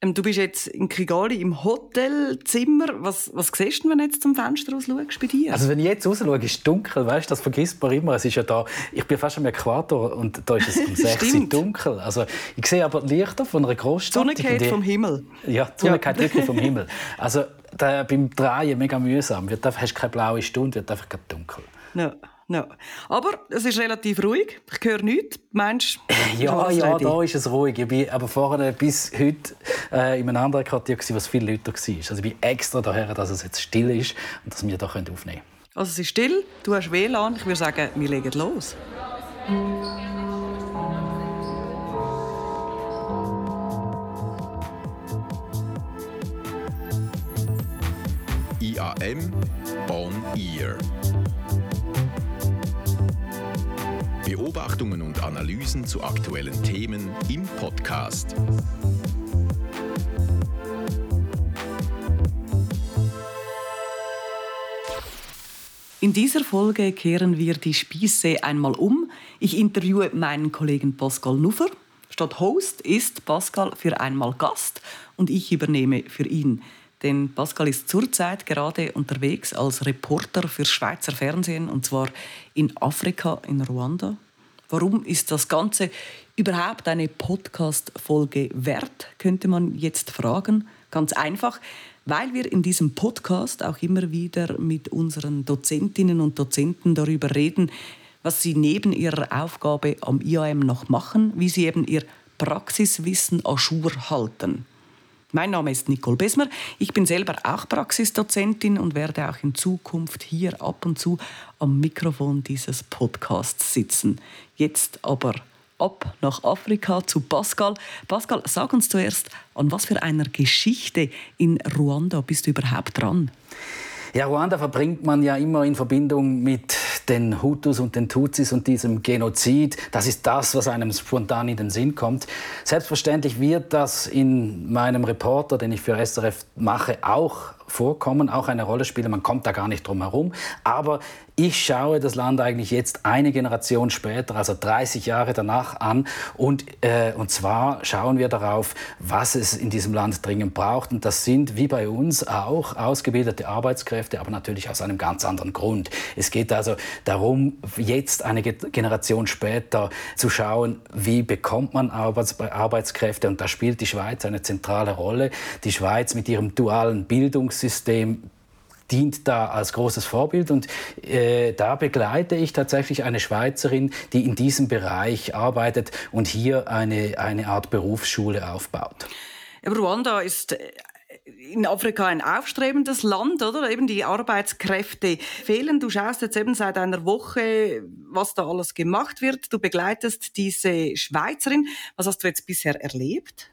Ähm, du bist jetzt in Kigali im Hotelzimmer. Was, was siehst du, wenn du jetzt zum Fenster raus schaust bei dir? Also wenn ich jetzt raus schaue, ist es dunkel, weißt, das vergisst man immer. Es ist ja da, ich bin fast am Äquator und da ist es um 6 Uhr dunkel. Also ich sehe aber Lichter von einer Großstadt. Die Sonne geht vom Himmel. Ja, die Sonne ja. geht wirklich vom Himmel. Also da, beim Drehen mega mühsam. Du hast keine blaue Stunde, wird einfach dunkel. Ja. Ja. Aber es ist relativ ruhig. Ich höre nichts. Meinst du? Ja, ja, da ist es ruhig. Ich war aber vorher bis heute äh, in einem anderen Quartier, wo es viele Leute war. Also ich bin extra daher, dass es jetzt still ist und dass wir hier aufnehmen können. Also es ist still, du hast WLAN. Ich würde sagen, wir legen los. IAM On Ear. Beobachtungen und Analysen zu aktuellen Themen im Podcast. In dieser Folge kehren wir die Spieße einmal um. Ich interviewe meinen Kollegen Pascal Nuffer. Statt Host ist Pascal für einmal Gast und ich übernehme für ihn. Denn Pascal ist zurzeit gerade unterwegs als Reporter für Schweizer Fernsehen und zwar in Afrika, in Ruanda. Warum ist das Ganze überhaupt eine Podcast-Folge wert, könnte man jetzt fragen. Ganz einfach, weil wir in diesem Podcast auch immer wieder mit unseren Dozentinnen und Dozenten darüber reden, was sie neben ihrer Aufgabe am IAM noch machen, wie sie eben ihr Praxiswissen jour halten. Mein Name ist Nicole Besmer. Ich bin selber auch Praxisdozentin und werde auch in Zukunft hier ab und zu am Mikrofon dieses Podcasts sitzen. Jetzt aber ab nach Afrika zu Pascal. Pascal, sag uns zuerst, an was für einer Geschichte in Ruanda bist du überhaupt dran? Ja, Ruanda verbringt man ja immer in Verbindung mit den Hutus und den Tutsis und diesem Genozid. Das ist das, was einem spontan in den Sinn kommt. Selbstverständlich wird das in meinem Reporter, den ich für SRF mache, auch vorkommen, auch eine Rolle spielen. Man kommt da gar nicht drum herum. Aber ich schaue das Land eigentlich jetzt eine Generation später, also 30 Jahre danach an. Und, äh, und zwar schauen wir darauf, was es in diesem Land dringend braucht. Und das sind, wie bei uns, auch ausgebildete Arbeitskräfte, aber natürlich aus einem ganz anderen Grund. Es geht also darum, jetzt eine Generation später zu schauen, wie bekommt man Arbeits Arbeitskräfte. Und da spielt die Schweiz eine zentrale Rolle. Die Schweiz mit ihrem dualen Bildungssystem dient da als großes Vorbild und äh, da begleite ich tatsächlich eine Schweizerin, die in diesem Bereich arbeitet und hier eine, eine Art Berufsschule aufbaut. Ruanda ist äh, in Afrika ein aufstrebendes Land, oder? Eben die Arbeitskräfte fehlen. Du schaust jetzt eben seit einer Woche, was da alles gemacht wird. Du begleitest diese Schweizerin. Was hast du jetzt bisher erlebt?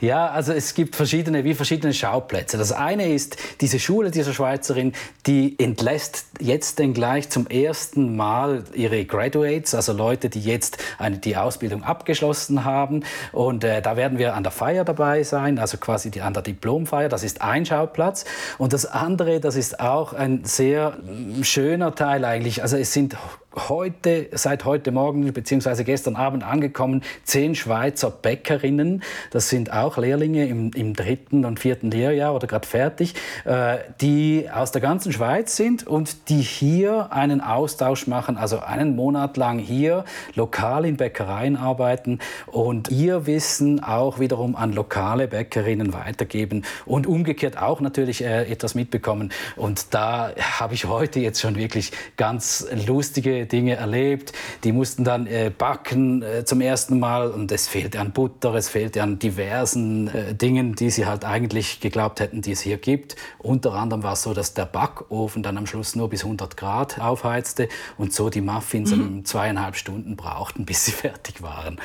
Ja, also es gibt verschiedene, wie verschiedene Schauplätze. Das eine ist diese Schule dieser Schweizerin, die entlässt jetzt denn gleich zum ersten Mal ihre Graduates, also Leute, die jetzt eine, die Ausbildung abgeschlossen haben. Und äh, da werden wir an der Feier dabei sein, also quasi die, an der Diplomfeier. Das ist ein Schauplatz. Und das andere, das ist auch ein sehr schöner Teil eigentlich. Also es sind heute, seit heute Morgen bzw. gestern Abend angekommen, zehn Schweizer Bäckerinnen. Das sind auch Lehrlinge im, im dritten und vierten Lehrjahr oder gerade fertig, äh, die aus der ganzen Schweiz sind und die hier einen Austausch machen, also einen Monat lang hier lokal in Bäckereien arbeiten und ihr Wissen auch wiederum an lokale Bäckerinnen weitergeben und umgekehrt auch natürlich äh, etwas mitbekommen. Und da habe ich heute jetzt schon wirklich ganz lustige Dinge erlebt. Die mussten dann äh, backen äh, zum ersten Mal und es fehlte an Butter, es fehlte an diversen äh, Dingen, die sie halt eigentlich geglaubt hätten, die es hier gibt. Unter anderem war es so, dass der Backofen dann am Schluss nur bis 100 Grad aufheizte und so die Muffins mhm. zweieinhalb Stunden brauchten, bis sie fertig waren.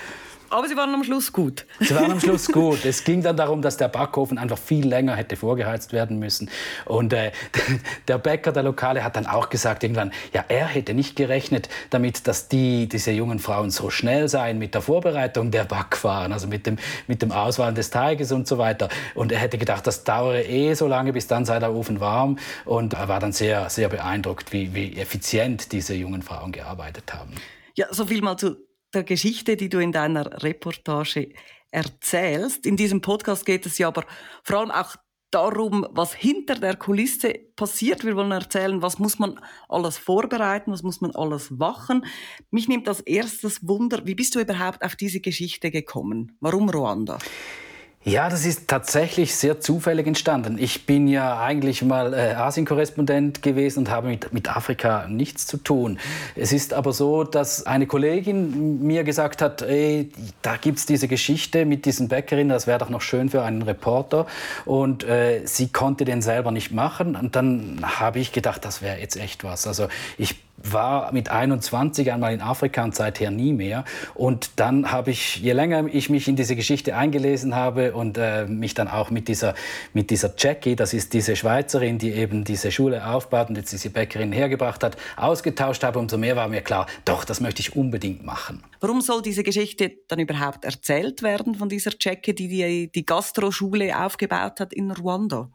Aber sie waren am Schluss gut. Sie waren am Schluss gut. Es ging dann darum, dass der Backofen einfach viel länger hätte vorgeheizt werden müssen. Und äh, der Bäcker, der Lokale, hat dann auch gesagt irgendwann, ja, er hätte nicht gerechnet damit, dass die, diese jungen Frauen so schnell seien mit der Vorbereitung der Backwaren, also mit dem, mit dem Auswahlen des Teiges und so weiter. Und er hätte gedacht, das dauere eh so lange, bis dann sei der Ofen warm. Und er war dann sehr, sehr beeindruckt, wie, wie effizient diese jungen Frauen gearbeitet haben. Ja, so viel mal zu der Geschichte, die du in deiner Reportage erzählst. In diesem Podcast geht es ja aber vor allem auch darum, was hinter der Kulisse passiert. Wir wollen erzählen, was muss man alles vorbereiten, was muss man alles wachen. Mich nimmt als erstes Wunder, wie bist du überhaupt auf diese Geschichte gekommen? Warum Ruanda? Ja, das ist tatsächlich sehr zufällig entstanden. Ich bin ja eigentlich mal äh, Asien-Korrespondent gewesen und habe mit, mit Afrika nichts zu tun. Es ist aber so, dass eine Kollegin mir gesagt hat, ey, da gibt's diese Geschichte mit diesen Bäckerinnen, das wäre doch noch schön für einen Reporter. Und äh, sie konnte den selber nicht machen. Und dann habe ich gedacht, das wäre jetzt echt was. Also ich war mit 21 einmal in Afrika und seither nie mehr. Und dann habe ich, je länger ich mich in diese Geschichte eingelesen habe und äh, mich dann auch mit dieser, mit dieser Jackie, das ist diese Schweizerin, die eben diese Schule aufbaut und jetzt diese Bäckerin hergebracht hat, ausgetauscht habe, umso mehr war mir klar, doch, das möchte ich unbedingt machen. Warum soll diese Geschichte dann überhaupt erzählt werden von dieser Jackie, die die, die Gastroschule aufgebaut hat in Ruanda?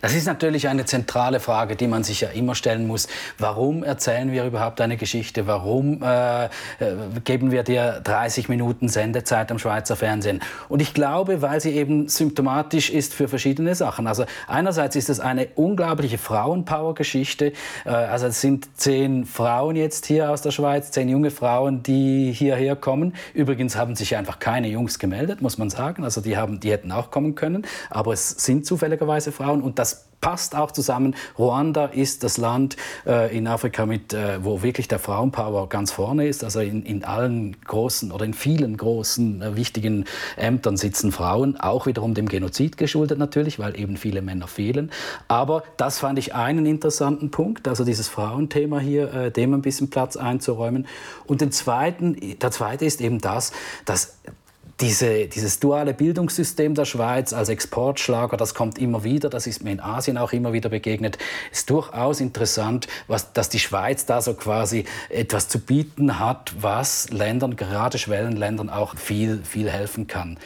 Das ist natürlich eine zentrale Frage, die man sich ja immer stellen muss. Warum erzählen wir überhaupt eine Geschichte? Warum äh, äh geben wir dir 30 Minuten Sendezeit am Schweizer Fernsehen? Und ich glaube, weil sie eben symptomatisch ist für verschiedene Sachen. Also einerseits ist es eine unglaubliche Frauenpower-Geschichte. Äh, also es sind zehn Frauen jetzt hier aus der Schweiz, zehn junge Frauen, die hierher kommen. Übrigens haben sich einfach keine Jungs gemeldet, muss man sagen. Also die, haben, die hätten auch kommen können. Aber es sind zufälligerweise Frauen und das passt auch zusammen. Ruanda ist das Land äh, in Afrika, mit, äh, wo wirklich der Frauenpower ganz vorne ist. Also in, in allen großen oder in vielen großen äh, wichtigen Ämtern sitzen Frauen, auch wiederum dem Genozid geschuldet natürlich, weil eben viele Männer fehlen. Aber das fand ich einen interessanten Punkt, also dieses Frauenthema hier, äh, dem ein bisschen Platz einzuräumen. Und den zweiten, der zweite ist eben das, dass diese, dieses duale Bildungssystem der Schweiz als Exportschlager, das kommt immer wieder, das ist mir in Asien auch immer wieder begegnet, ist durchaus interessant, was, dass die Schweiz da so quasi etwas zu bieten hat, was Ländern, gerade Schwellenländern, auch viel, viel helfen kann.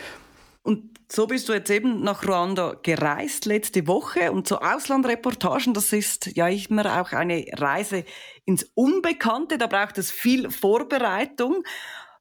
Und so bist du jetzt eben nach Ruanda gereist letzte Woche und so Auslandreportagen, das ist ja immer auch eine Reise ins Unbekannte, da braucht es viel Vorbereitung.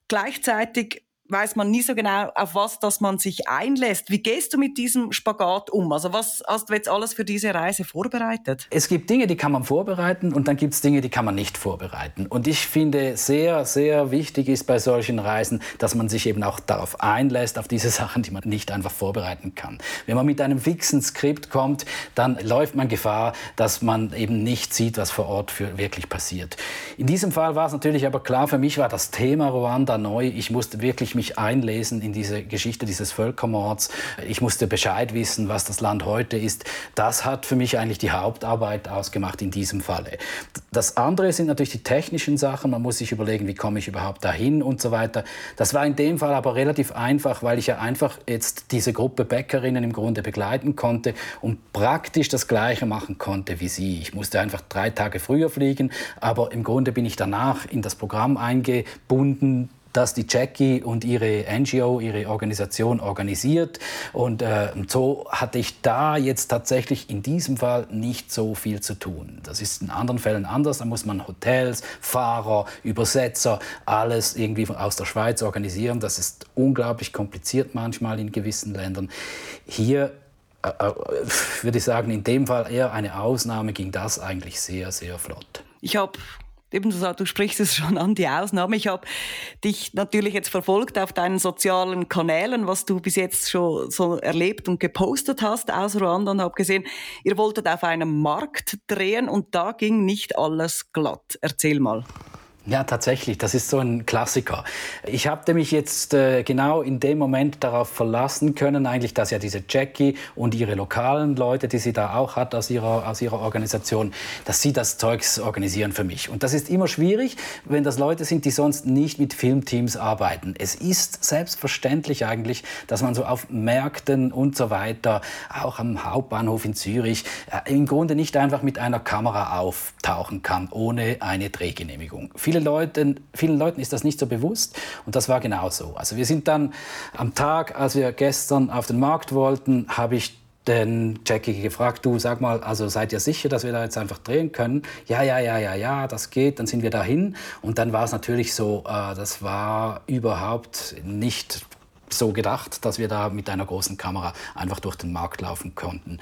Gleichzeitig weiß man nie so genau, auf was dass man sich einlässt. Wie gehst du mit diesem Spagat um? Also was hast du jetzt alles für diese Reise vorbereitet? Es gibt Dinge, die kann man vorbereiten und dann gibt es Dinge, die kann man nicht vorbereiten. Und ich finde, sehr, sehr wichtig ist bei solchen Reisen, dass man sich eben auch darauf einlässt, auf diese Sachen, die man nicht einfach vorbereiten kann. Wenn man mit einem fixen Skript kommt, dann läuft man Gefahr, dass man eben nicht sieht, was vor Ort für wirklich passiert. In diesem Fall war es natürlich aber klar, für mich war das Thema Ruanda neu. Ich musste wirklich mich einlesen in diese Geschichte dieses Völkermords. Ich musste Bescheid wissen, was das Land heute ist. Das hat für mich eigentlich die Hauptarbeit ausgemacht in diesem Falle. Das andere sind natürlich die technischen Sachen. Man muss sich überlegen, wie komme ich überhaupt dahin und so weiter. Das war in dem Fall aber relativ einfach, weil ich ja einfach jetzt diese Gruppe Bäckerinnen im Grunde begleiten konnte und praktisch das Gleiche machen konnte wie sie. Ich musste einfach drei Tage früher fliegen, aber im Grunde bin ich danach in das Programm eingebunden, dass die Jackie und ihre NGO, ihre Organisation organisiert. Und äh, so hatte ich da jetzt tatsächlich in diesem Fall nicht so viel zu tun. Das ist in anderen Fällen anders. Da muss man Hotels, Fahrer, Übersetzer, alles irgendwie aus der Schweiz organisieren. Das ist unglaublich kompliziert manchmal in gewissen Ländern. Hier äh, äh würde ich sagen, in dem Fall eher eine Ausnahme ging das eigentlich sehr, sehr flott. Ich habe eben du, du sprichst es schon an, die Ausnahme. Ich habe dich natürlich jetzt verfolgt auf deinen sozialen Kanälen, was du bis jetzt schon so erlebt und gepostet hast aus Ruanda und habe gesehen, ihr wolltet auf einem Markt drehen und da ging nicht alles glatt. Erzähl mal. Ja, tatsächlich, das ist so ein Klassiker. Ich habe mich jetzt äh, genau in dem Moment darauf verlassen können, eigentlich, dass ja diese Jackie und ihre lokalen Leute, die sie da auch hat aus ihrer, aus ihrer Organisation, dass sie das Zeugs organisieren für mich. Und das ist immer schwierig, wenn das Leute sind, die sonst nicht mit Filmteams arbeiten. Es ist selbstverständlich eigentlich, dass man so auf Märkten und so weiter, auch am Hauptbahnhof in Zürich, äh, im Grunde nicht einfach mit einer Kamera auftauchen kann, ohne eine Drehgenehmigung. Viele viele Leuten, vielen Leuten ist das nicht so bewusst und das war genau so. Also wir sind dann am Tag, als wir gestern auf den Markt wollten, habe ich den Jackie gefragt, du sag mal, also seid ihr sicher, dass wir da jetzt einfach drehen können? Ja, ja, ja, ja, ja, das geht. Dann sind wir dahin und dann war es natürlich so, äh, das war überhaupt nicht so gedacht, dass wir da mit einer großen Kamera einfach durch den Markt laufen konnten.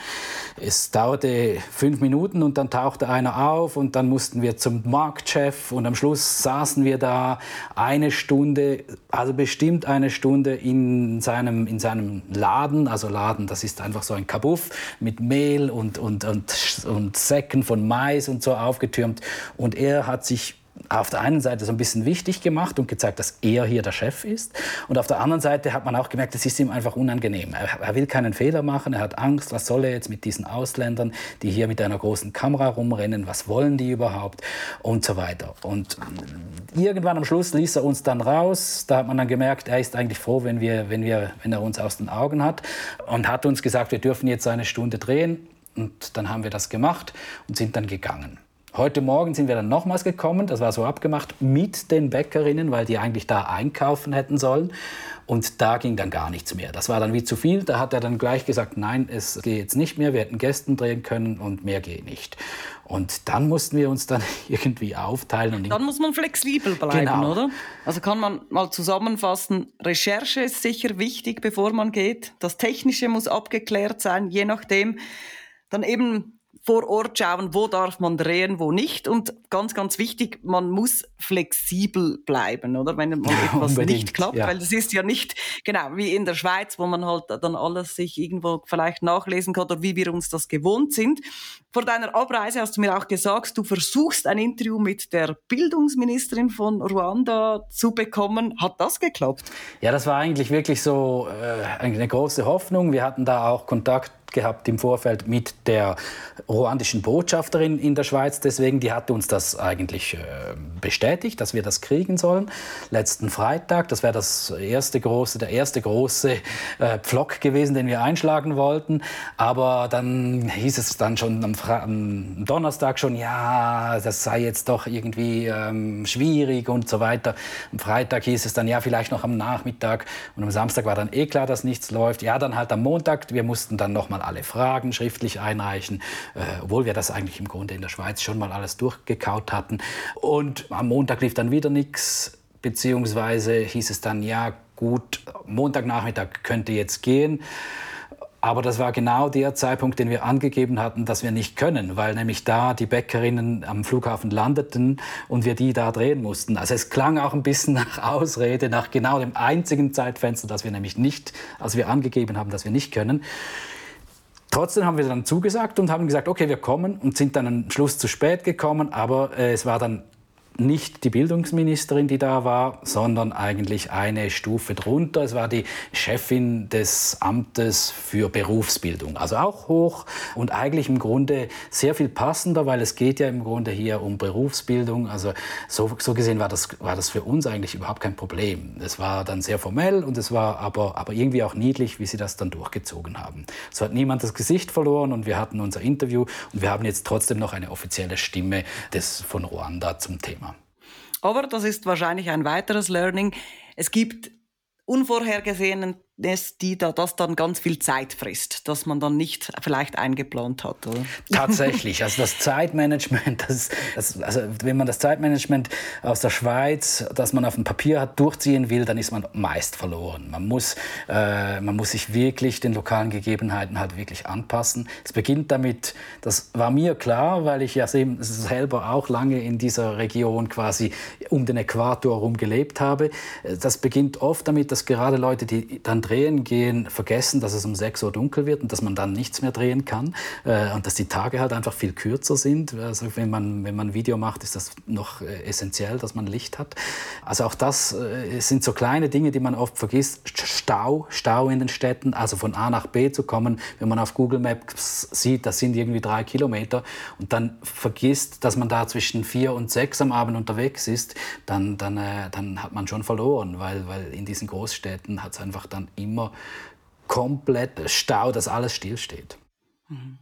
Es dauerte fünf Minuten und dann tauchte einer auf und dann mussten wir zum Marktchef und am Schluss saßen wir da eine Stunde, also bestimmt eine Stunde in seinem, in seinem Laden. Also Laden, das ist einfach so ein Kabuff mit Mehl und, und, und, und Säcken von Mais und so aufgetürmt. Und er hat sich auf der einen Seite so ein bisschen wichtig gemacht und gezeigt, dass er hier der Chef ist. Und auf der anderen Seite hat man auch gemerkt, es ist ihm einfach unangenehm. Er, er, will keinen Fehler machen, er hat Angst, was soll er jetzt mit diesen Ausländern, die hier mit einer großen Kamera rumrennen, was wollen die überhaupt und so weiter. Und irgendwann am Schluss ließ er uns dann raus. Da hat man dann gemerkt, er ist eigentlich froh, wenn, wir, wenn, wir, wenn er uns aus den Augen hat und hat uns gesagt, wir dürfen jetzt eine Stunde drehen. Und dann haben wir das gemacht und sind dann gegangen. Heute Morgen sind wir dann nochmals gekommen, das war so abgemacht, mit den Bäckerinnen, weil die eigentlich da einkaufen hätten sollen. Und da ging dann gar nichts mehr. Das war dann wie zu viel. Da hat er dann gleich gesagt, nein, es geht jetzt nicht mehr. Wir hätten Gästen drehen können und mehr geht nicht. Und dann mussten wir uns dann irgendwie aufteilen. Und dann muss man flexibel bleiben, genau. oder? Also kann man mal zusammenfassen, Recherche ist sicher wichtig, bevor man geht. Das Technische muss abgeklärt sein, je nachdem. Dann eben vor Ort schauen, wo darf man drehen, wo nicht. Und ganz, ganz wichtig, man muss flexibel bleiben, oder? Wenn mal etwas Unbedingt, nicht klappt, ja. weil das ist ja nicht, genau, wie in der Schweiz, wo man halt dann alles sich irgendwo vielleicht nachlesen kann oder wie wir uns das gewohnt sind. Vor deiner Abreise hast du mir auch gesagt, du versuchst ein Interview mit der Bildungsministerin von Ruanda zu bekommen. Hat das geklappt? Ja, das war eigentlich wirklich so äh, eine große Hoffnung. Wir hatten da auch Kontakt gehabt im Vorfeld mit der ruandischen Botschafterin in der Schweiz. Deswegen, die hatte uns das eigentlich äh, bestätigt, dass wir das kriegen sollen. Letzten Freitag, das wäre das erste große, der erste große äh, Pflock gewesen, den wir einschlagen wollten. Aber dann hieß es dann schon am, am Donnerstag schon, ja, das sei jetzt doch irgendwie ähm, schwierig und so weiter. Am Freitag hieß es dann, ja, vielleicht noch am Nachmittag. Und am Samstag war dann eh klar, dass nichts läuft. Ja, dann halt am Montag. Wir mussten dann noch mal alle Fragen schriftlich einreichen, äh, obwohl wir das eigentlich im Grunde in der Schweiz schon mal alles durchgekaut hatten. Und am Montag lief dann wieder nichts, beziehungsweise hieß es dann, ja gut, Montagnachmittag könnte jetzt gehen. Aber das war genau der Zeitpunkt, den wir angegeben hatten, dass wir nicht können, weil nämlich da die Bäckerinnen am Flughafen landeten und wir die da drehen mussten. Also es klang auch ein bisschen nach Ausrede, nach genau dem einzigen Zeitfenster, das wir nämlich nicht, also wir angegeben haben, dass wir nicht können. Trotzdem haben wir dann zugesagt und haben gesagt, okay, wir kommen und sind dann am Schluss zu spät gekommen, aber äh, es war dann nicht die Bildungsministerin, die da war, sondern eigentlich eine Stufe drunter. Es war die Chefin des Amtes für Berufsbildung, also auch hoch und eigentlich im Grunde sehr viel passender, weil es geht ja im Grunde hier um Berufsbildung. Also so, so gesehen war das, war das für uns eigentlich überhaupt kein Problem. Es war dann sehr formell und es war aber, aber irgendwie auch niedlich, wie sie das dann durchgezogen haben. So hat niemand das Gesicht verloren und wir hatten unser Interview und wir haben jetzt trotzdem noch eine offizielle Stimme des, von Ruanda zum Thema. Aber das ist wahrscheinlich ein weiteres Learning. Es gibt unvorhergesehenen die da das dann ganz viel Zeit frisst, dass man dann nicht vielleicht eingeplant hat. Oder? Tatsächlich, also das Zeitmanagement, das, das, also wenn man das Zeitmanagement aus der Schweiz, das man auf dem Papier hat, durchziehen will, dann ist man meist verloren. Man muss, äh, man muss sich wirklich den lokalen Gegebenheiten halt wirklich anpassen. Es beginnt damit, das war mir klar, weil ich ja selber auch lange in dieser Region quasi um den Äquator herum gelebt habe. Das beginnt oft damit, dass gerade Leute, die dann drehen gehen, vergessen, dass es um 6 Uhr dunkel wird und dass man dann nichts mehr drehen kann äh, und dass die Tage halt einfach viel kürzer sind. Also wenn man, wenn man Video macht, ist das noch äh, essentiell, dass man Licht hat. Also auch das äh, sind so kleine Dinge, die man oft vergisst. Stau, Stau in den Städten, also von A nach B zu kommen. Wenn man auf Google Maps sieht, das sind irgendwie drei Kilometer und dann vergisst, dass man da zwischen vier und sechs am Abend unterwegs ist, dann, dann, äh, dann hat man schon verloren, weil, weil in diesen Großstädten hat es einfach dann immer komplett Stau, dass alles stillsteht. Mhm.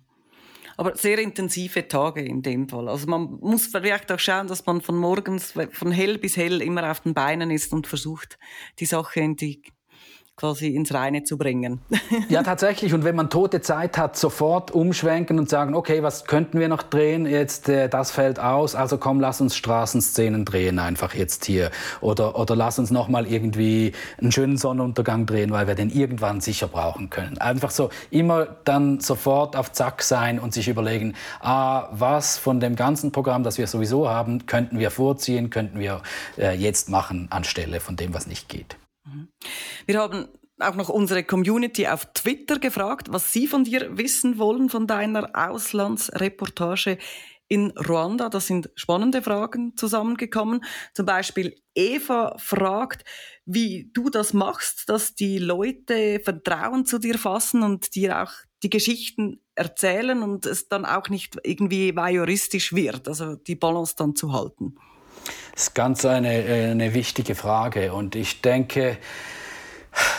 Aber sehr intensive Tage in dem Fall. Also man muss vielleicht auch schauen, dass man von morgens, von hell bis hell immer auf den Beinen ist und versucht, die Sache in die quasi ins Reine zu bringen. ja, tatsächlich. Und wenn man tote Zeit hat, sofort umschwenken und sagen, okay, was könnten wir noch drehen? Jetzt, äh, das fällt aus, also komm, lass uns Straßenszenen drehen einfach jetzt hier. Oder, oder lass uns noch mal irgendwie einen schönen Sonnenuntergang drehen, weil wir den irgendwann sicher brauchen können. Einfach so immer dann sofort auf Zack sein und sich überlegen, ah, was von dem ganzen Programm, das wir sowieso haben, könnten wir vorziehen, könnten wir äh, jetzt machen anstelle von dem, was nicht geht. Mhm. Wir haben auch noch unsere Community auf Twitter gefragt, was sie von dir wissen wollen, von deiner Auslandsreportage in Ruanda. Das sind spannende Fragen zusammengekommen. Zum Beispiel Eva fragt, wie du das machst, dass die Leute Vertrauen zu dir fassen und dir auch die Geschichten erzählen und es dann auch nicht irgendwie voyeuristisch wird, also die Balance dann zu halten. Das ist ganz eine, äh, eine wichtige Frage. Und ich denke,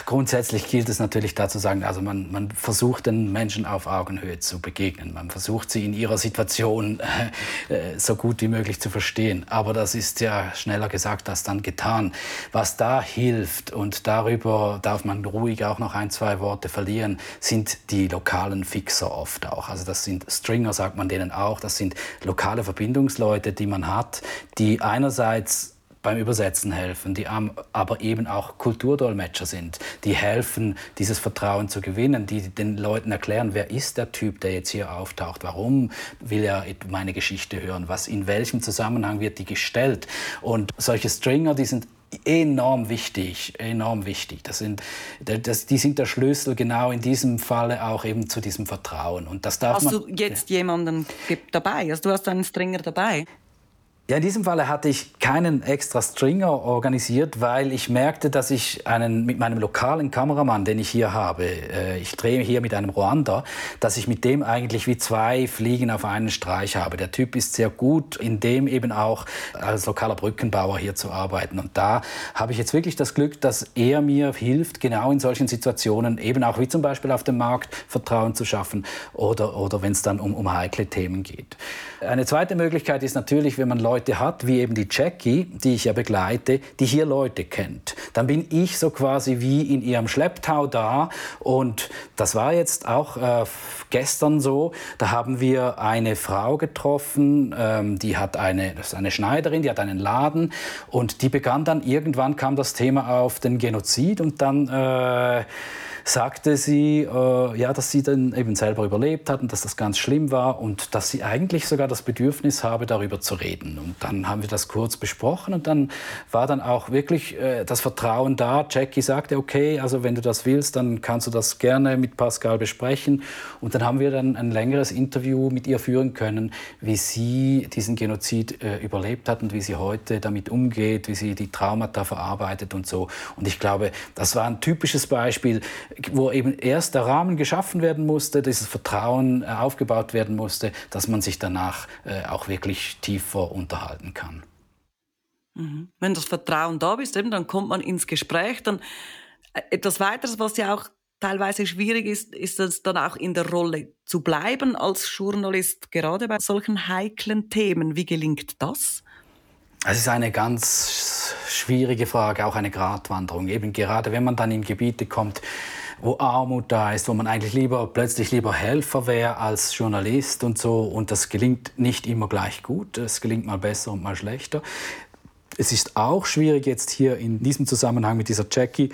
Grundsätzlich gilt es natürlich dazu sagen, also man, man versucht den Menschen auf Augenhöhe zu begegnen. Man versucht sie in ihrer Situation äh, so gut wie möglich zu verstehen. Aber das ist ja schneller gesagt als dann getan. Was da hilft, und darüber darf man ruhig auch noch ein, zwei Worte verlieren, sind die lokalen Fixer oft auch. Also das sind Stringer, sagt man denen auch. Das sind lokale Verbindungsleute, die man hat, die einerseits beim Übersetzen helfen, die aber eben auch Kulturdolmetscher sind, die helfen, dieses Vertrauen zu gewinnen, die den Leuten erklären, wer ist der Typ, der jetzt hier auftaucht, warum will er meine Geschichte hören, was in welchem Zusammenhang wird die gestellt. Und solche Stringer, die sind enorm wichtig, enorm wichtig. Das sind, das, die sind der Schlüssel genau in diesem Falle auch eben zu diesem Vertrauen. Und das darf hast man, du jetzt jemanden dabei? Also du hast einen Stringer dabei? Ja, in diesem Falle hatte ich keinen extra Stringer organisiert, weil ich merkte, dass ich einen, mit meinem lokalen Kameramann, den ich hier habe, äh, ich drehe hier mit einem Ruander, dass ich mit dem eigentlich wie zwei Fliegen auf einen Streich habe. Der Typ ist sehr gut, in dem eben auch als lokaler Brückenbauer hier zu arbeiten. Und da habe ich jetzt wirklich das Glück, dass er mir hilft, genau in solchen Situationen, eben auch wie zum Beispiel auf dem Markt, Vertrauen zu schaffen oder, oder wenn es dann um, um heikle Themen geht. Eine zweite Möglichkeit ist natürlich, wenn man Leute hat, wie eben die Jackie, die ich ja begleite, die hier Leute kennt. Dann bin ich so quasi wie in ihrem Schlepptau da. Und das war jetzt auch äh, gestern so. Da haben wir eine Frau getroffen, ähm, die hat eine, das ist eine Schneiderin, die hat einen Laden. Und die begann dann, irgendwann kam das Thema auf den Genozid und dann... Äh, sagte sie, äh, ja, dass sie dann eben selber überlebt hat und dass das ganz schlimm war und dass sie eigentlich sogar das Bedürfnis habe, darüber zu reden. Und dann haben wir das kurz besprochen und dann war dann auch wirklich äh, das Vertrauen da. Jackie sagte, okay, also wenn du das willst, dann kannst du das gerne mit Pascal besprechen. Und dann haben wir dann ein längeres Interview mit ihr führen können, wie sie diesen Genozid äh, überlebt hat und wie sie heute damit umgeht, wie sie die Traumata verarbeitet und so. Und ich glaube, das war ein typisches Beispiel, wo eben erst der Rahmen geschaffen werden musste, dieses Vertrauen äh, aufgebaut werden musste, dass man sich danach äh, auch wirklich tiefer unterhalten kann. Mhm. Wenn das Vertrauen da ist, eben, dann kommt man ins Gespräch. Dann äh, etwas weiteres, was ja auch teilweise schwierig ist, ist es dann auch in der Rolle zu bleiben als Journalist, gerade bei solchen heiklen Themen. Wie gelingt das? Es ist eine ganz schwierige Frage, auch eine Gratwanderung. Eben gerade wenn man dann in Gebiete kommt, wo Armut da ist, wo man eigentlich lieber plötzlich lieber Helfer wäre als Journalist und so. Und das gelingt nicht immer gleich gut. Es gelingt mal besser und mal schlechter. Es ist auch schwierig jetzt hier in diesem Zusammenhang mit dieser Jackie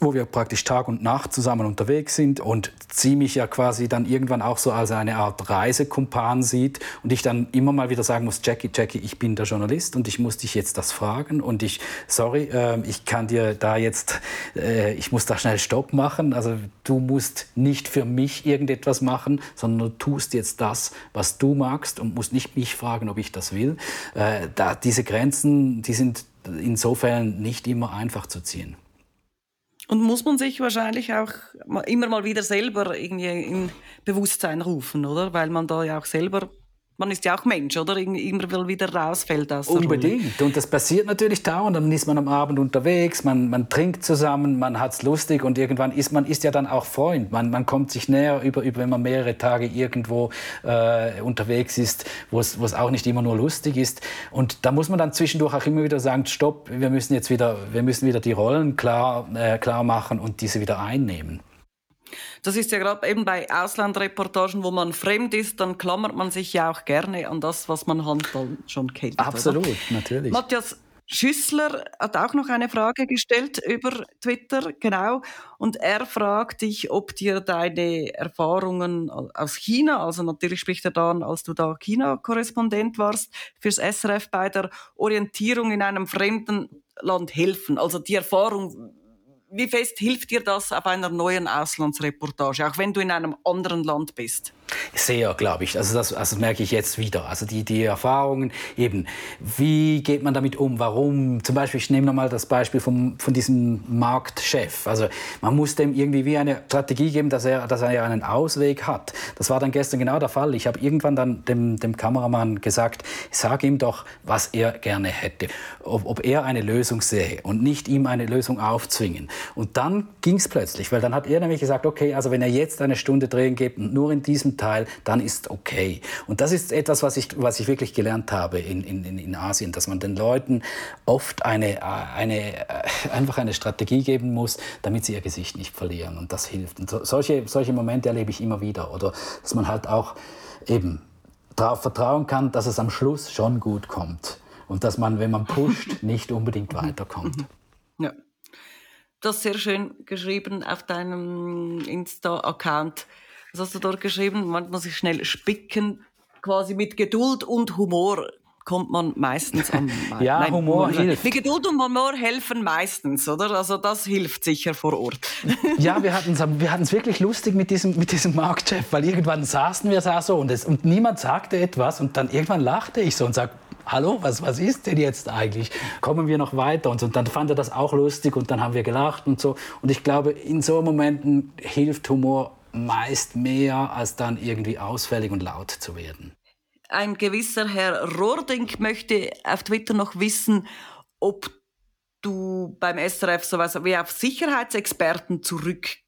wo wir praktisch Tag und Nacht zusammen unterwegs sind und sie mich ja quasi dann irgendwann auch so als eine Art Reisekumpan sieht und ich dann immer mal wieder sagen muss, Jackie, Jackie, ich bin der Journalist und ich muss dich jetzt das fragen und ich, sorry, äh, ich kann dir da jetzt, äh, ich muss da schnell Stopp machen, also du musst nicht für mich irgendetwas machen, sondern du tust jetzt das, was du magst und musst nicht mich fragen, ob ich das will. Äh, da, diese Grenzen, die sind insofern nicht immer einfach zu ziehen. Und muss man sich wahrscheinlich auch immer mal wieder selber irgendwie in Bewusstsein rufen, oder? Weil man da ja auch selber man ist ja auch Mensch, oder? Immer wieder rausfällt aus der Unbedingt. Und das passiert natürlich dauernd. Dann ist man am Abend unterwegs, man, man trinkt zusammen, man hat es lustig und irgendwann ist man ist ja dann auch Freund. Man, man kommt sich näher, über, über, wenn man mehrere Tage irgendwo äh, unterwegs ist, wo es auch nicht immer nur lustig ist. Und da muss man dann zwischendurch auch immer wieder sagen, stopp, wir müssen jetzt wieder, wir müssen wieder die Rollen klar, äh, klar machen und diese wieder einnehmen. Das ist ja gerade eben bei Auslandreportagen, wo man fremd ist, dann klammert man sich ja auch gerne an das, was man halt schon kennt. Absolut, oder? natürlich. Matthias Schüssler hat auch noch eine Frage gestellt über Twitter, genau. Und er fragt dich, ob dir deine Erfahrungen aus China, also natürlich spricht er dann, als du da China-Korrespondent warst, fürs SRF bei der Orientierung in einem fremden Land helfen. Also die Erfahrung, wie fest hilft dir das auf einer neuen Auslandsreportage, auch wenn du in einem anderen Land bist? Sehr, glaube ich. Also das, also das merke ich jetzt wieder. Also die, die Erfahrungen eben, wie geht man damit um? Warum? Zum Beispiel, ich nehme nochmal das Beispiel vom, von diesem Marktchef. Also man muss dem irgendwie wie eine Strategie geben, dass er, dass er einen Ausweg hat. Das war dann gestern genau der Fall. Ich habe irgendwann dann dem, dem Kameramann gesagt, sag ihm doch, was er gerne hätte. Ob, ob er eine Lösung sähe und nicht ihm eine Lösung aufzwingen. Und dann ging es plötzlich, weil dann hat er nämlich gesagt, okay, also wenn er jetzt eine Stunde drehen gibt und nur in diesem Teil, dann ist okay. Und das ist etwas, was ich, was ich wirklich gelernt habe in, in, in Asien, dass man den Leuten oft eine, eine, äh, einfach eine Strategie geben muss, damit sie ihr Gesicht nicht verlieren. Und das hilft. Und solche, solche Momente erlebe ich immer wieder. Oder dass man halt auch eben darauf vertrauen kann, dass es am Schluss schon gut kommt. Und dass man, wenn man pusht, nicht unbedingt weiterkommt. Ja. Das sehr schön geschrieben auf deinem Insta-Account. Was hast du dort geschrieben? Man muss sich schnell spicken. Quasi mit Geduld und Humor kommt man meistens am Ja, Nein, Humor hilft. Mit Geduld und Humor helfen meistens, oder? Also das hilft sicher vor Ort. ja, wir hatten es wir wirklich lustig mit diesem, mit diesem Marktchef, weil irgendwann saßen wir da so und, es, und niemand sagte etwas und dann irgendwann lachte ich so und sagte, hallo, was, was ist denn jetzt eigentlich? Kommen wir noch weiter? Und, so. und dann fand er das auch lustig und dann haben wir gelacht und so. Und ich glaube, in so Momenten hilft Humor meist mehr, als dann irgendwie ausfällig und laut zu werden. Ein gewisser Herr Rohrdink möchte auf Twitter noch wissen, ob du beim SRF sowas wie auf Sicherheitsexperten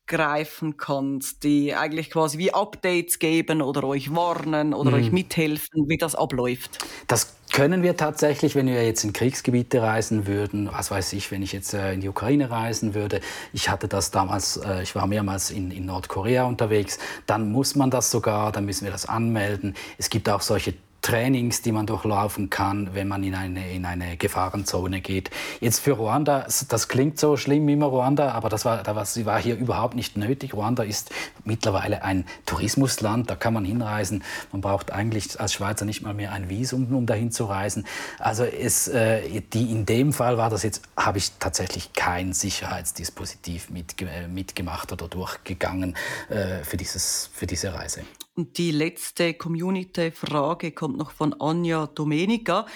zurückgreifen kannst, die eigentlich quasi wie Updates geben oder euch warnen oder mhm. euch mithelfen, wie das abläuft. Das können wir tatsächlich, wenn wir jetzt in Kriegsgebiete reisen würden, was weiß ich, wenn ich jetzt äh, in die Ukraine reisen würde, ich hatte das damals, äh, ich war mehrmals in, in Nordkorea unterwegs, dann muss man das sogar, dann müssen wir das anmelden. Es gibt auch solche Trainings, die man durchlaufen kann, wenn man in eine, in eine Gefahrenzone geht. Jetzt für Ruanda, das klingt so schlimm immer Ruanda, aber das war, das war hier überhaupt nicht nötig. Ruanda ist mittlerweile ein Tourismusland, da kann man hinreisen. Man braucht eigentlich als Schweizer nicht mal mehr ein Visum, um dahin zu reisen. Also es, äh, die, in dem Fall war das jetzt, habe ich tatsächlich kein Sicherheitsdispositiv mitge mitgemacht oder durchgegangen äh, für, dieses, für diese Reise. Und die letzte Community-Frage kommt noch von Anja Domenica.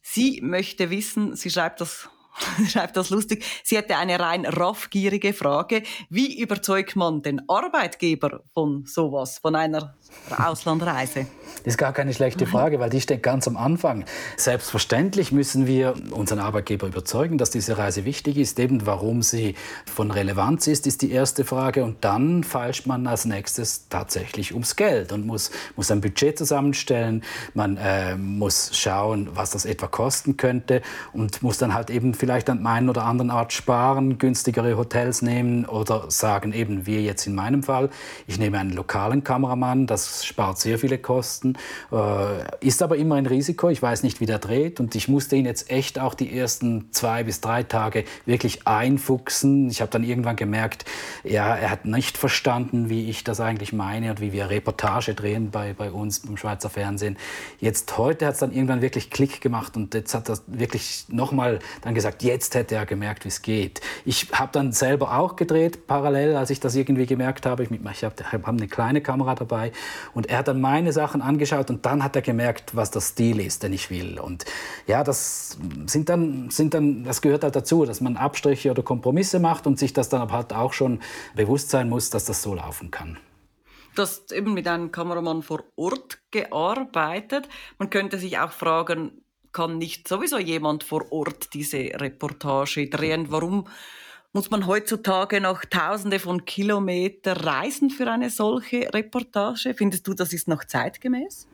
Sie möchte wissen, sie schreibt das schreibt das lustig. Sie hätte eine rein raffgierige Frage. Wie überzeugt man den Arbeitgeber von sowas, von einer Auslandreise? Das ist gar keine schlechte Frage, weil die steht ganz am Anfang. Selbstverständlich müssen wir unseren Arbeitgeber überzeugen, dass diese Reise wichtig ist. Eben warum sie von Relevanz ist, ist die erste Frage. Und dann feilscht man als nächstes tatsächlich ums Geld und muss, muss ein Budget zusammenstellen. Man äh, muss schauen, was das etwa kosten könnte und muss dann halt eben vielleicht an einen oder anderen Art sparen, günstigere Hotels nehmen oder sagen eben, wie jetzt in meinem Fall, ich nehme einen lokalen Kameramann, das spart sehr viele Kosten, äh, ist aber immer ein Risiko, ich weiß nicht, wie der dreht und ich musste ihn jetzt echt auch die ersten zwei bis drei Tage wirklich einfuchsen. Ich habe dann irgendwann gemerkt, ja, er hat nicht verstanden, wie ich das eigentlich meine und wie wir Reportage drehen bei, bei uns beim Schweizer Fernsehen. Jetzt heute hat es dann irgendwann wirklich Klick gemacht und jetzt hat er wirklich nochmal dann gesagt, gesagt, jetzt hätte er gemerkt, wie es geht. Ich habe dann selber auch gedreht, parallel, als ich das irgendwie gemerkt habe. Ich, ich habe hab eine kleine Kamera dabei und er hat dann meine Sachen angeschaut und dann hat er gemerkt, was der Stil ist, den ich will. Und ja, das sind dann, sind dann, das gehört halt dazu, dass man Abstriche oder Kompromisse macht und sich das dann aber halt auch schon bewusst sein muss, dass das so laufen kann. Du hast eben mit einem Kameramann vor Ort gearbeitet. Man könnte sich auch fragen, kann nicht sowieso jemand vor Ort diese Reportage drehen? Warum muss man heutzutage noch Tausende von Kilometern reisen für eine solche Reportage? Findest du, das ist noch zeitgemäß?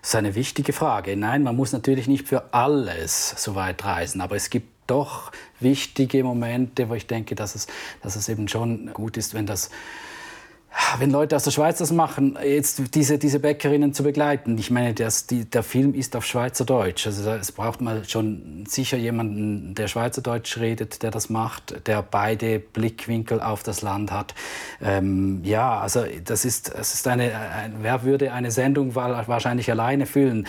Das ist eine wichtige Frage. Nein, man muss natürlich nicht für alles so weit reisen, aber es gibt doch wichtige Momente, wo ich denke, dass es, dass es eben schon gut ist, wenn das wenn Leute aus der Schweiz das machen, jetzt diese, diese Bäckerinnen zu begleiten. Ich meine, das, die, der Film ist auf Schweizerdeutsch. Also es braucht mal schon sicher jemanden, der Schweizerdeutsch redet, der das macht, der beide Blickwinkel auf das Land hat. Ähm, ja, also das ist, das ist eine, ein, wer würde eine Sendung wahrscheinlich alleine füllen,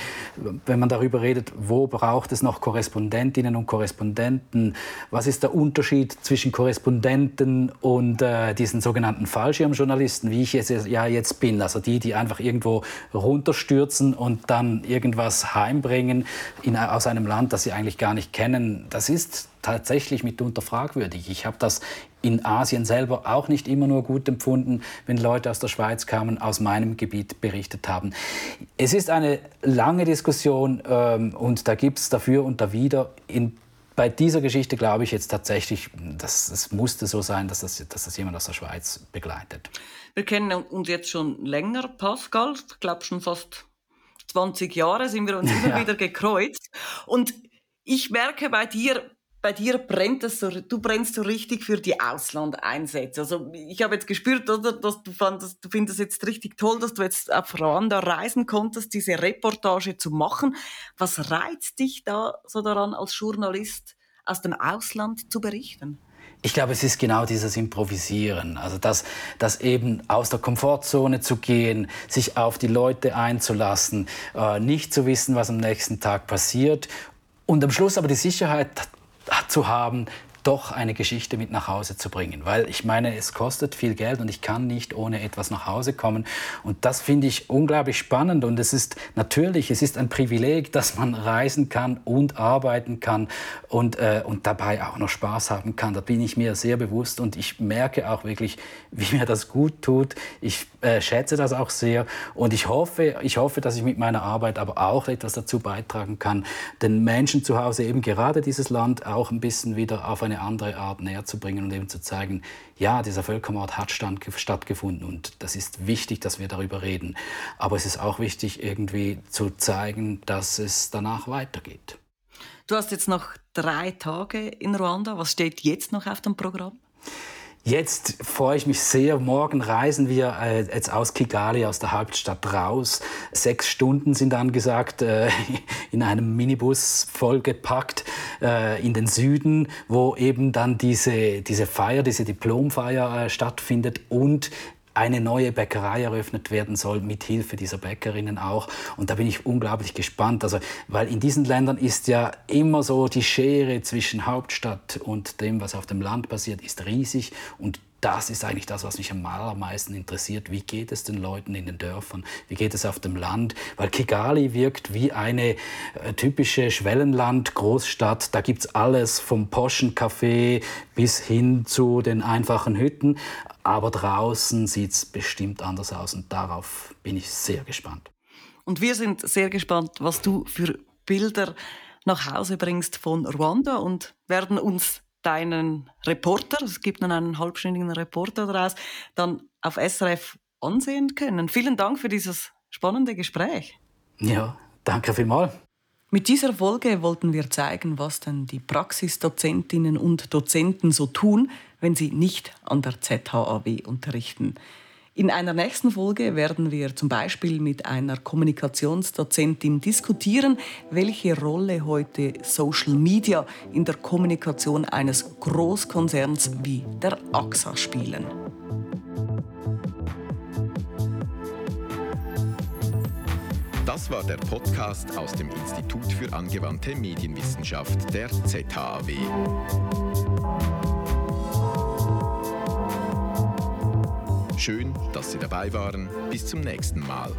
wenn man darüber redet, wo braucht es noch Korrespondentinnen und Korrespondenten? Was ist der Unterschied zwischen Korrespondenten und äh, diesen sogenannten Fallschirmjournalisten? Journalisten, wie ich es ja jetzt bin, also die, die einfach irgendwo runterstürzen und dann irgendwas heimbringen in, aus einem Land, das sie eigentlich gar nicht kennen, das ist tatsächlich mitunter fragwürdig. Ich habe das in Asien selber auch nicht immer nur gut empfunden, wenn Leute aus der Schweiz kamen, aus meinem Gebiet berichtet haben. Es ist eine lange Diskussion ähm, und da gibt es dafür und dawider. In bei dieser Geschichte glaube ich jetzt tatsächlich, dass es musste so sein, dass das, dass das jemand aus der Schweiz begleitet. Wir kennen uns jetzt schon länger, Pascal. Ich glaube schon fast 20 Jahre sind wir uns immer ja. wieder gekreuzt. Und ich merke bei dir, bei dir brennt es so, du brennst so richtig für die Auslandeinsätze. Also ich habe jetzt gespürt, oder, dass du fandest, du findest jetzt richtig toll, dass du jetzt auf Rwanda reisen konntest, diese Reportage zu machen. Was reizt dich da so daran, als Journalist aus dem Ausland zu berichten? Ich glaube, es ist genau dieses Improvisieren, also das, das eben aus der Komfortzone zu gehen, sich auf die Leute einzulassen, äh, nicht zu wissen, was am nächsten Tag passiert und am Schluss aber die Sicherheit zu haben, doch eine Geschichte mit nach Hause zu bringen. Weil ich meine, es kostet viel Geld und ich kann nicht ohne etwas nach Hause kommen. Und das finde ich unglaublich spannend. Und es ist natürlich, es ist ein Privileg, dass man reisen kann und arbeiten kann und, äh, und dabei auch noch Spaß haben kann. Da bin ich mir sehr bewusst und ich merke auch wirklich, wie mir das gut tut. Ich äh, schätze das auch sehr und ich hoffe, ich hoffe, dass ich mit meiner Arbeit aber auch etwas dazu beitragen kann, den Menschen zu Hause eben gerade dieses Land auch ein bisschen wieder auf eine andere Art näher zu bringen und eben zu zeigen, ja, dieser Völkermord hat stand, stattgefunden und das ist wichtig, dass wir darüber reden. Aber es ist auch wichtig, irgendwie zu zeigen, dass es danach weitergeht. Du hast jetzt noch drei Tage in Ruanda. Was steht jetzt noch auf dem Programm? Jetzt freue ich mich sehr. Morgen reisen wir äh, jetzt aus Kigali, aus der Hauptstadt raus. Sechs Stunden sind angesagt, äh, in einem Minibus vollgepackt äh, in den Süden, wo eben dann diese, diese Feier, diese Diplomfeier äh, stattfindet und eine neue Bäckerei eröffnet werden soll, mit Hilfe dieser Bäckerinnen auch. Und da bin ich unglaublich gespannt. Also, weil in diesen Ländern ist ja immer so die Schere zwischen Hauptstadt und dem, was auf dem Land passiert, ist riesig. Und das ist eigentlich das, was mich am allermeisten interessiert. Wie geht es den Leuten in den Dörfern? Wie geht es auf dem Land? Weil Kigali wirkt wie eine äh, typische Schwellenland-Großstadt. Da gibt es alles vom poschen Café bis hin zu den einfachen Hütten. Aber draußen sieht es bestimmt anders aus und darauf bin ich sehr gespannt. Und wir sind sehr gespannt, was du für Bilder nach Hause bringst von Ruanda und werden uns deinen Reporter, es gibt noch einen halbstündigen Reporter daraus, dann auf SRF ansehen können. Vielen Dank für dieses spannende Gespräch. Ja, danke vielmals. Mit dieser Folge wollten wir zeigen, was denn die Praxisdozentinnen und Dozenten so tun, wenn sie nicht an der ZHAW unterrichten. In einer nächsten Folge werden wir zum Beispiel mit einer Kommunikationsdozentin diskutieren, welche Rolle heute Social Media in der Kommunikation eines Großkonzerns wie der AXA spielen. Das war der Podcast aus dem Institut für angewandte Medienwissenschaft der ZHAW. Schön, dass Sie dabei waren. Bis zum nächsten Mal.